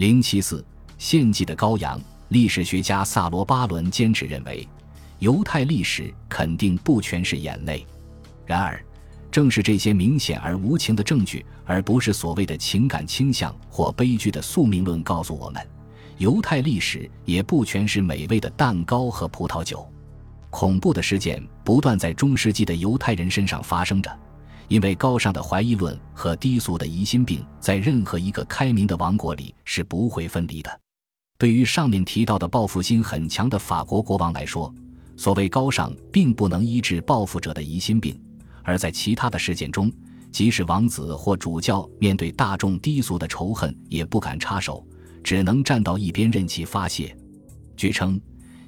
零七四献祭的羔羊。历史学家萨罗巴伦坚持认为，犹太历史肯定不全是眼泪。然而，正是这些明显而无情的证据，而不是所谓的情感倾向或悲剧的宿命论，告诉我们，犹太历史也不全是美味的蛋糕和葡萄酒。恐怖的事件不断在中世纪的犹太人身上发生着，因为高尚的怀疑论和低俗的疑心病，在任何一个开明的王国里是不会分离的。对于上面提到的报复心很强的法国国王来说，所谓高尚并不能医治报复者的疑心病；而在其他的事件中，即使王子或主教面对大众低俗的仇恨也不敢插手，只能站到一边任其发泄。据称，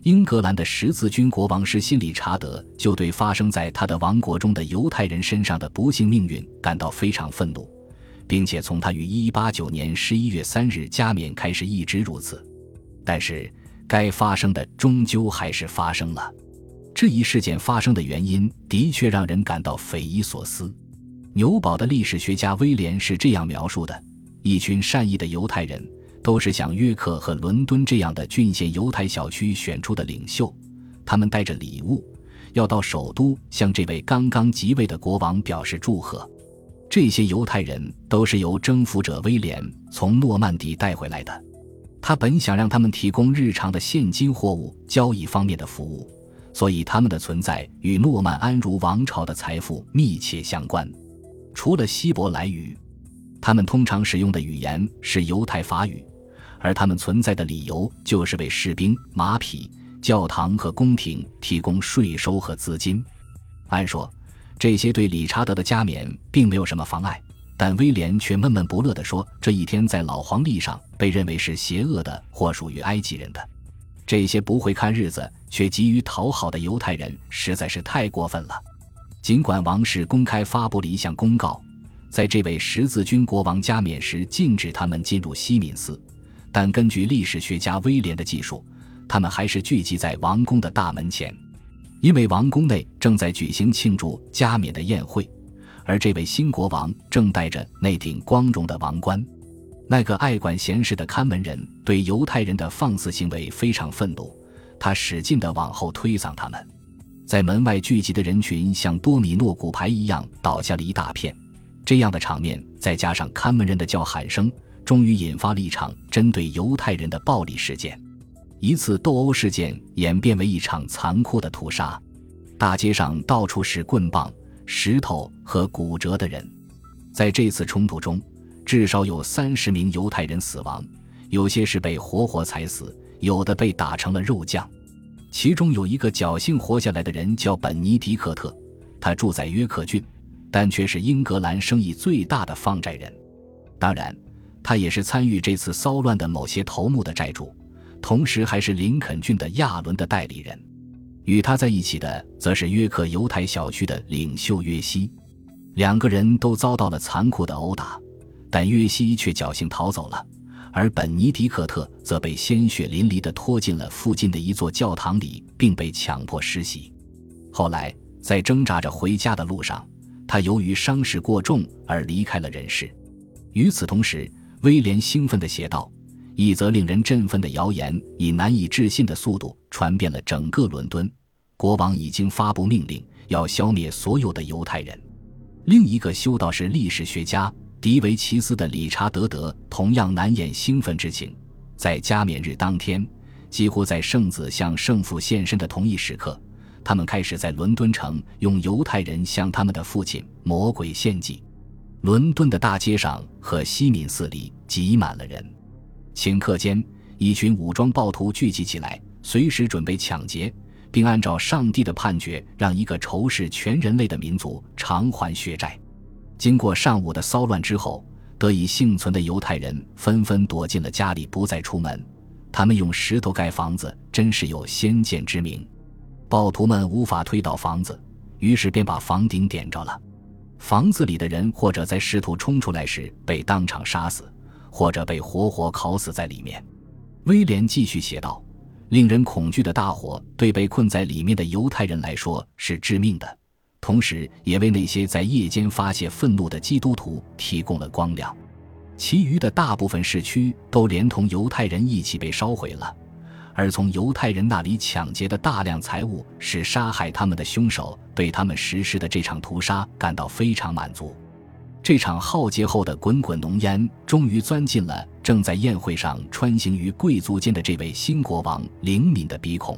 英格兰的十字军国王施辛理查德就对发生在他的王国中的犹太人身上的不幸命运感到非常愤怒，并且从他于1189年11月3日加冕开始一直如此。但是，该发生的终究还是发生了。这一事件发生的原因的确让人感到匪夷所思。纽堡的历史学家威廉是这样描述的：一群善意的犹太人，都是像约克和伦敦这样的郡县犹太小区选出的领袖，他们带着礼物，要到首都向这位刚刚即位的国王表示祝贺。这些犹太人都是由征服者威廉从诺曼底带回来的。他本想让他们提供日常的现金货物交易方面的服务，所以他们的存在与诺曼安茹王朝的财富密切相关。除了希伯来语，他们通常使用的语言是犹太法语，而他们存在的理由就是为士兵、马匹、教堂和宫廷提供税收和资金。按说，这些对理查德的加冕并没有什么妨碍。但威廉却闷闷不乐地说：“这一天在老黄历上被认为是邪恶的，或属于埃及人的。这些不会看日子却急于讨好的犹太人实在是太过分了。”尽管王室公开发布了一项公告，在这位十字军国王加冕时禁止他们进入西敏寺，但根据历史学家威廉的记述，他们还是聚集在王宫的大门前，因为王宫内正在举行庆祝加冕的宴会。而这位新国王正戴着那顶光荣的王冠，那个爱管闲事的看门人对犹太人的放肆行为非常愤怒，他使劲地往后推搡他们，在门外聚集的人群像多米诺骨牌一样倒下了一大片。这样的场面，再加上看门人的叫喊声，终于引发了一场针对犹太人的暴力事件。一次斗殴事件演变为一场残酷的屠杀，大街上到处是棍棒。石头和骨折的人，在这次冲突中，至少有三十名犹太人死亡，有些是被活活踩死，有的被打成了肉酱。其中有一个侥幸活下来的人叫本尼迪克特，他住在约克郡，但却是英格兰生意最大的放债人。当然，他也是参与这次骚乱的某些头目的债主，同时还是林肯郡的亚伦的代理人。与他在一起的，则是约克犹太小区的领袖约西，两个人都遭到了残酷的殴打，但约西却侥幸逃走了，而本尼迪克特则被鲜血淋漓地拖进了附近的一座教堂里，并被强迫施洗。后来，在挣扎着回家的路上，他由于伤势过重而离开了人世。与此同时，威廉兴奋地写道。一则令人振奋的谣言以难以置信的速度传遍了整个伦敦。国王已经发布命令，要消灭所有的犹太人。另一个修道士历史学家迪维奇斯的理查德德同样难掩兴奋之情。在加冕日当天，几乎在圣子向圣父献身的同一时刻，他们开始在伦敦城用犹太人向他们的父亲魔鬼献祭。伦敦的大街上和西敏寺里挤满了人。顷刻间，一群武装暴徒聚集起来，随时准备抢劫，并按照上帝的判决，让一个仇视全人类的民族偿还血债。经过上午的骚乱之后，得以幸存的犹太人纷纷躲进了家里，不再出门。他们用石头盖房子，真是有先见之明。暴徒们无法推倒房子，于是便把房顶点着了。房子里的人或者在试图冲出来时被当场杀死。或者被活活烤死在里面，威廉继续写道：“令人恐惧的大火对被困在里面的犹太人来说是致命的，同时也为那些在夜间发泄愤怒的基督徒提供了光亮。其余的大部分市区都连同犹太人一起被烧毁了。而从犹太人那里抢劫的大量财物，使杀害他们的凶手对他们实施的这场屠杀感到非常满足。这场浩劫后的滚滚浓烟，终于钻进了正在宴会上穿行于贵族间的这位新国王灵敏的鼻孔。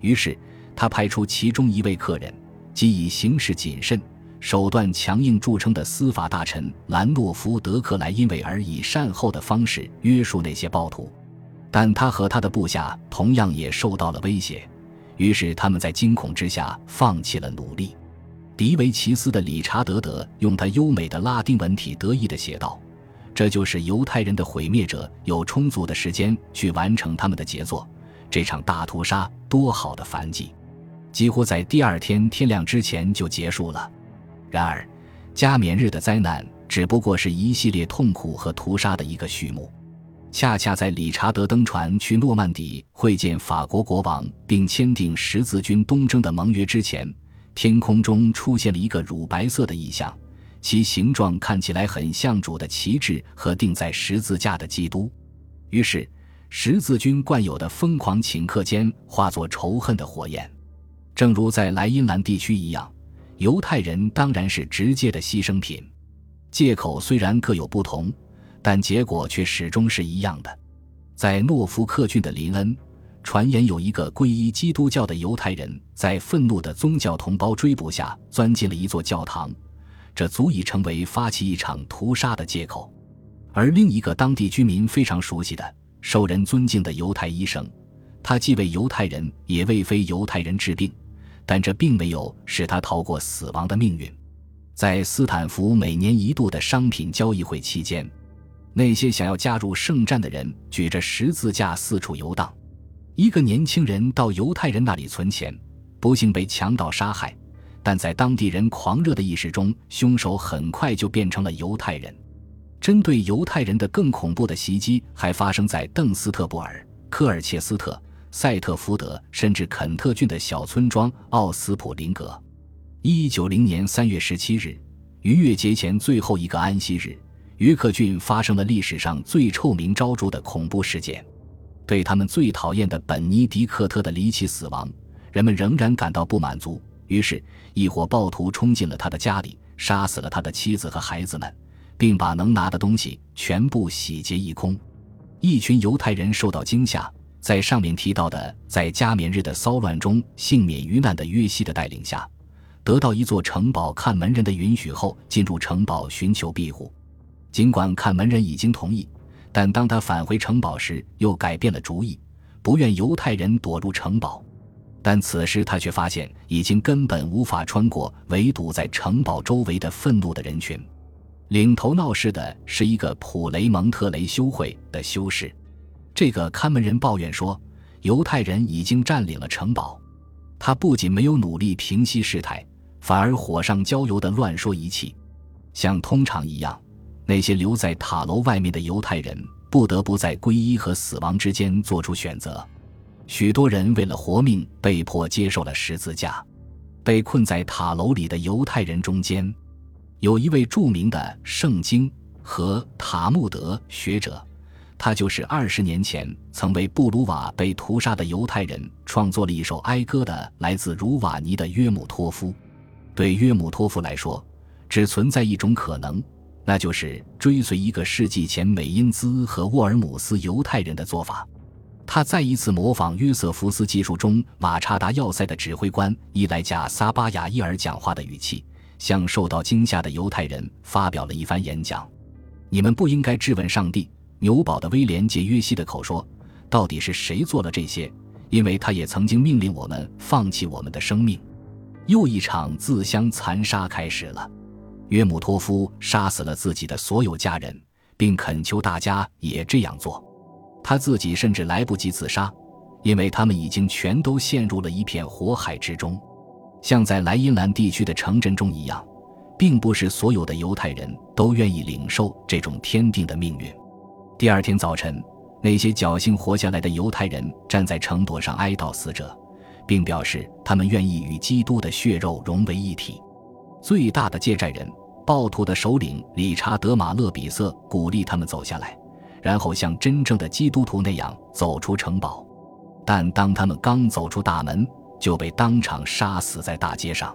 于是，他派出其中一位客人，即以行事谨慎、手段强硬著称的司法大臣兰诺夫·德克莱因韦尔，以善后的方式约束那些暴徒。但他和他的部下同样也受到了威胁，于是他们在惊恐之下放弃了努力。迪维奇斯的理查德德用他优美的拉丁文体得意地写道：“这就是犹太人的毁灭者有充足的时间去完成他们的杰作。这场大屠杀多好的反击，几乎在第二天天亮之前就结束了。然而，加冕日的灾难只不过是一系列痛苦和屠杀的一个序幕。”恰恰在理查德登船去诺曼底会见法国国王，并签订十字军东征的盟约之前，天空中出现了一个乳白色的异象，其形状看起来很像主的旗帜和钉在十字架的基督。于是，十字军惯有的疯狂顷刻间化作仇恨的火焰。正如在莱茵兰地区一样，犹太人当然是直接的牺牲品。借口虽然各有不同。但结果却始终是一样的。在诺福克郡的林恩，传言有一个皈依基督教的犹太人，在愤怒的宗教同胞追捕下，钻进了一座教堂，这足以成为发起一场屠杀的借口。而另一个当地居民非常熟悉的、受人尊敬的犹太医生，他既为犹太人，也为非犹太人治病，但这并没有使他逃过死亡的命运。在斯坦福每年一度的商品交易会期间。那些想要加入圣战的人举着十字架四处游荡。一个年轻人到犹太人那里存钱，不幸被强盗杀害。但在当地人狂热的意识中，凶手很快就变成了犹太人。针对犹太人的更恐怖的袭击还发生在邓斯特布尔、科尔切斯特、塞特福德，甚至肯特郡的小村庄奥斯普林格。一九零年三月十七日，逾越节前最后一个安息日。约克郡发生了历史上最臭名昭著的恐怖事件，对他们最讨厌的本尼迪克特的离奇死亡，人们仍然感到不满足。于是，一伙暴徒冲进了他的家里，杀死了他的妻子和孩子们，并把能拿的东西全部洗劫一空。一群犹太人受到惊吓，在上面提到的在加冕日的骚乱中幸免于难的约西的带领下，得到一座城堡看门人的允许后，进入城堡寻求庇护。尽管看门人已经同意，但当他返回城堡时，又改变了主意，不愿犹太人躲入城堡。但此时他却发现，已经根本无法穿过围堵在城堡周围的愤怒的人群。领头闹事的是一个普雷蒙特雷修会的修士。这个看门人抱怨说，犹太人已经占领了城堡。他不仅没有努力平息事态，反而火上浇油的乱说一气，像通常一样。那些留在塔楼外面的犹太人不得不在皈依和死亡之间做出选择，许多人为了活命被迫接受了十字架。被困在塔楼里的犹太人中间，有一位著名的圣经和塔木德学者，他就是二十年前曾为布鲁瓦被屠杀的犹太人创作了一首哀歌的来自茹瓦尼的约姆托夫。对约姆托夫来说，只存在一种可能。那就是追随一个世纪前美因兹和沃尔姆斯犹太人的做法，他再一次模仿约瑟夫斯技术中马查达要塞的指挥官伊莱贾撒巴雅伊尔讲话的语气，向受到惊吓的犹太人发表了一番演讲。你们不应该质问上帝。纽堡的威廉杰约西的口说：“到底是谁做了这些？因为他也曾经命令我们放弃我们的生命。”又一场自相残杀开始了。约姆托夫杀死了自己的所有家人，并恳求大家也这样做。他自己甚至来不及自杀，因为他们已经全都陷入了一片火海之中。像在莱茵兰地区的城镇中一样，并不是所有的犹太人都愿意领受这种天定的命运。第二天早晨，那些侥幸活下来的犹太人站在城垛上哀悼死者，并表示他们愿意与基督的血肉融为一体。最大的借债人暴徒的首领理查德·马勒比瑟鼓励他们走下来，然后像真正的基督徒那样走出城堡。但当他们刚走出大门，就被当场杀死在大街上。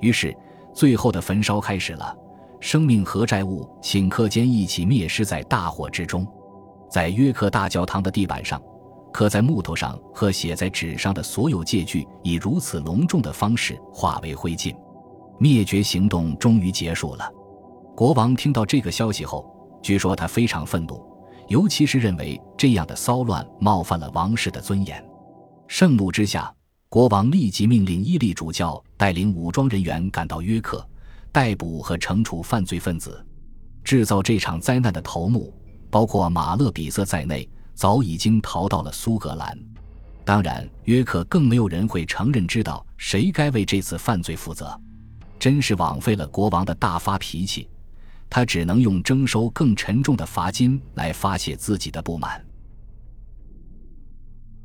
于是，最后的焚烧开始了。生命和债务顷刻间一起灭失在大火之中。在约克大教堂的地板上，刻在木头上和写在纸上的所有借据，以如此隆重的方式化为灰烬。灭绝行动终于结束了。国王听到这个消息后，据说他非常愤怒，尤其是认为这样的骚乱冒犯了王室的尊严。盛怒之下，国王立即命令伊利主教带领武装人员赶到约克，逮捕和惩处犯罪分子。制造这场灾难的头目，包括马勒比瑟在内，早已经逃到了苏格兰。当然，约克更没有人会承认知道谁该为这次犯罪负责。真是枉费了国王的大发脾气，他只能用征收更沉重的罚金来发泄自己的不满。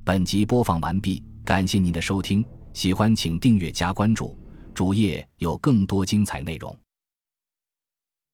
本集播放完毕，感谢您的收听，喜欢请订阅加关注，主页有更多精彩内容。